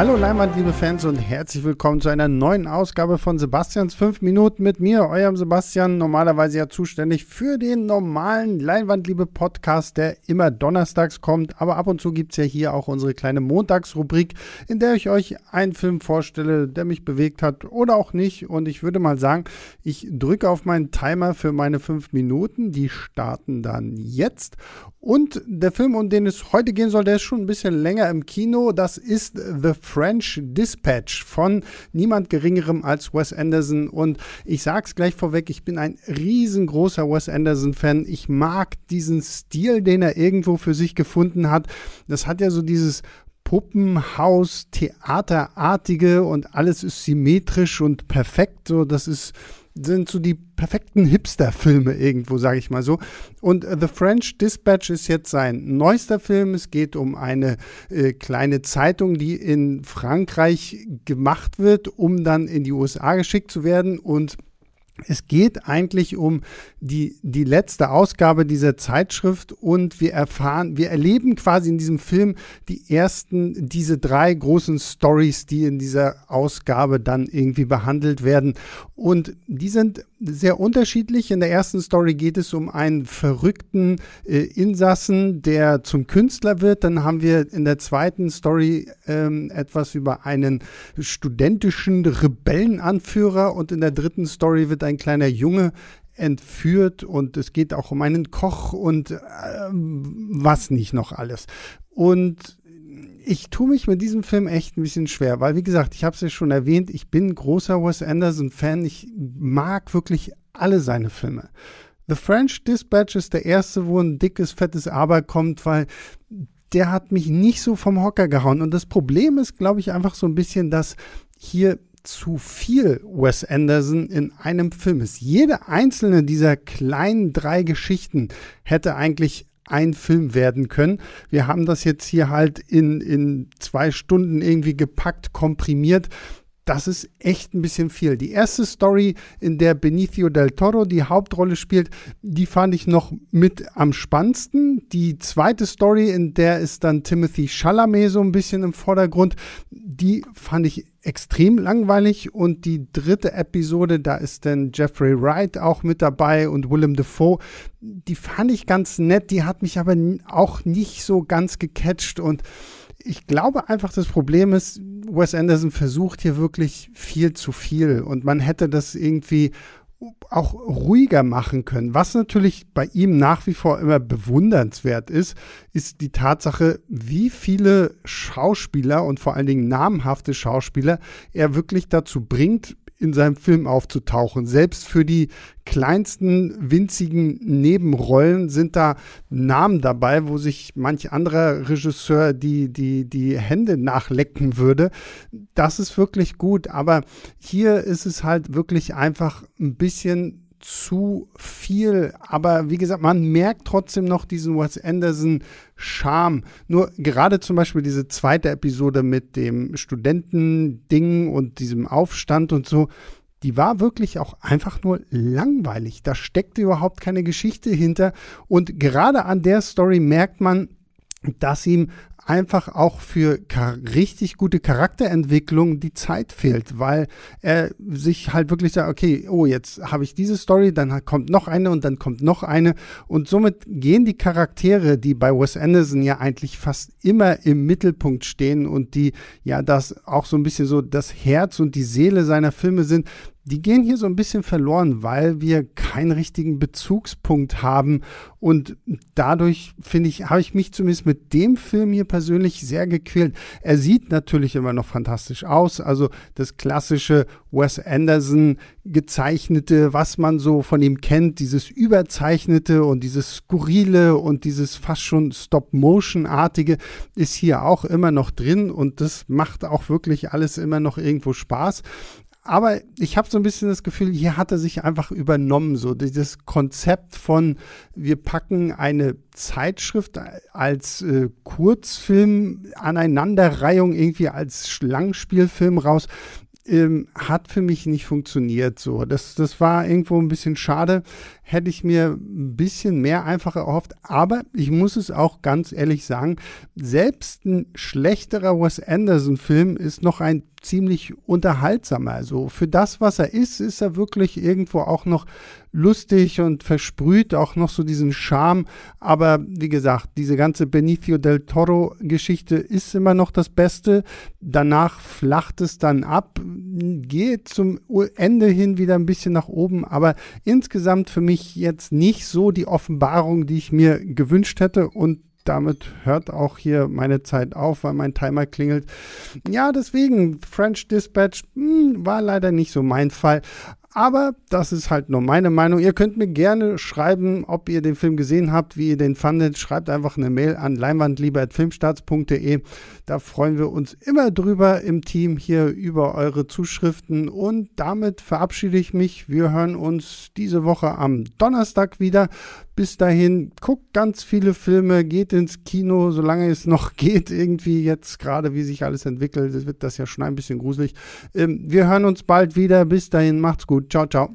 Hallo Leinwand, liebe Fans und herzlich willkommen zu einer neuen Ausgabe von Sebastians 5 Minuten mit mir, eurem Sebastian, normalerweise ja zuständig für den normalen Leinwandliebe Podcast, der immer donnerstags kommt, aber ab und zu gibt es ja hier auch unsere kleine Montagsrubrik, in der ich euch einen Film vorstelle, der mich bewegt hat oder auch nicht. Und ich würde mal sagen, ich drücke auf meinen Timer für meine 5 Minuten, die starten dann jetzt. Und der Film, um den es heute gehen soll, der ist schon ein bisschen länger im Kino. Das ist The French Dispatch von niemand Geringerem als Wes Anderson. Und ich sag's gleich vorweg, ich bin ein riesengroßer Wes Anderson-Fan. Ich mag diesen Stil, den er irgendwo für sich gefunden hat. Das hat ja so dieses Puppenhaus, Theaterartige und alles ist symmetrisch und perfekt. So, das ist sind so die perfekten Hipster-Filme irgendwo, sage ich mal so. Und uh, The French Dispatch ist jetzt sein neuester Film. Es geht um eine äh, kleine Zeitung, die in Frankreich gemacht wird, um dann in die USA geschickt zu werden und es geht eigentlich um die, die letzte Ausgabe dieser Zeitschrift und wir erfahren, wir erleben quasi in diesem Film die ersten, diese drei großen Stories, die in dieser Ausgabe dann irgendwie behandelt werden. Und die sind sehr unterschiedlich. In der ersten Story geht es um einen verrückten äh, Insassen, der zum Künstler wird. Dann haben wir in der zweiten Story ähm, etwas über einen studentischen Rebellenanführer und in der dritten Story wird ein kleiner Junge entführt und es geht auch um einen Koch und äh, was nicht noch alles. Und ich tue mich mit diesem Film echt ein bisschen schwer, weil wie gesagt, ich habe es ja schon erwähnt, ich bin großer Wes Anderson-Fan. Ich mag wirklich alle seine Filme. The French Dispatch ist der erste, wo ein dickes, fettes Aber kommt, weil der hat mich nicht so vom Hocker gehauen. Und das Problem ist, glaube ich, einfach so ein bisschen, dass hier zu viel Wes Anderson in einem Film ist. Jede einzelne dieser kleinen drei Geschichten hätte eigentlich ein Film werden können. Wir haben das jetzt hier halt in, in zwei Stunden irgendwie gepackt, komprimiert. Das ist echt ein bisschen viel. Die erste Story, in der Benicio del Toro die Hauptrolle spielt, die fand ich noch mit am spannendsten. Die zweite Story, in der ist dann Timothy Chalamet so ein bisschen im Vordergrund, die fand ich extrem langweilig und die dritte Episode, da ist dann Jeffrey Wright auch mit dabei und Willem Dafoe, die fand ich ganz nett, die hat mich aber auch nicht so ganz gecatcht und ich glaube einfach, das Problem ist, Wes Anderson versucht hier wirklich viel zu viel und man hätte das irgendwie auch ruhiger machen können. Was natürlich bei ihm nach wie vor immer bewundernswert ist, ist die Tatsache, wie viele Schauspieler und vor allen Dingen namhafte Schauspieler er wirklich dazu bringt, in seinem Film aufzutauchen. Selbst für die kleinsten winzigen Nebenrollen sind da Namen dabei, wo sich manch anderer Regisseur die, die, die Hände nachlecken würde. Das ist wirklich gut, aber hier ist es halt wirklich einfach ein bisschen zu viel. Aber wie gesagt, man merkt trotzdem noch diesen Wes Anderson Charme. Nur gerade zum Beispiel diese zweite Episode mit dem Studentending und diesem Aufstand und so, die war wirklich auch einfach nur langweilig. Da steckte überhaupt keine Geschichte hinter. Und gerade an der Story merkt man, dass ihm einfach auch für richtig gute Charakterentwicklung die Zeit fehlt, weil er sich halt wirklich sagt, okay, oh, jetzt habe ich diese Story, dann kommt noch eine und dann kommt noch eine. Und somit gehen die Charaktere, die bei Wes Anderson ja eigentlich fast immer im Mittelpunkt stehen und die ja das auch so ein bisschen so das Herz und die Seele seiner Filme sind, die gehen hier so ein bisschen verloren, weil wir keinen richtigen Bezugspunkt haben. Und dadurch, finde ich, habe ich mich zumindest mit dem Film hier persönlich sehr gequält. Er sieht natürlich immer noch fantastisch aus. Also das klassische Wes Anderson gezeichnete, was man so von ihm kennt, dieses überzeichnete und dieses skurrile und dieses fast schon Stop-Motion-artige ist hier auch immer noch drin und das macht auch wirklich alles immer noch irgendwo Spaß aber ich habe so ein bisschen das Gefühl, hier hat er sich einfach übernommen, so dieses Konzept von, wir packen eine Zeitschrift als äh, Kurzfilm, Aneinanderreihung irgendwie als Langspielfilm raus ähm, hat für mich nicht funktioniert. So, das, das war irgendwo ein bisschen schade. Hätte ich mir ein bisschen mehr einfach erhofft. Aber ich muss es auch ganz ehrlich sagen, selbst ein schlechterer Wes Anderson-Film ist noch ein ziemlich unterhaltsamer. Also für das, was er ist, ist er wirklich irgendwo auch noch lustig und versprüht auch noch so diesen Charme. Aber wie gesagt, diese ganze Benicio del Toro Geschichte ist immer noch das Beste. Danach flacht es dann ab, geht zum Ende hin wieder ein bisschen nach oben. Aber insgesamt für mich jetzt nicht so die Offenbarung, die ich mir gewünscht hätte. Und damit hört auch hier meine Zeit auf, weil mein Timer klingelt. Ja, deswegen, French Dispatch mh, hm, war leider nicht so mein Fall. Aber das ist halt nur meine Meinung. Ihr könnt mir gerne schreiben, ob ihr den Film gesehen habt, wie ihr den fandet. Schreibt einfach eine Mail an leinwandlieber.filmstarts.de. Da freuen wir uns immer drüber im Team hier über eure Zuschriften. Und damit verabschiede ich mich. Wir hören uns diese Woche am Donnerstag wieder. Bis dahin, guckt ganz viele Filme, geht ins Kino, solange es noch geht. Irgendwie jetzt gerade, wie sich alles entwickelt, wird das ja schon ein bisschen gruselig. Ähm, wir hören uns bald wieder. Bis dahin, macht's gut. Ciao, ciao.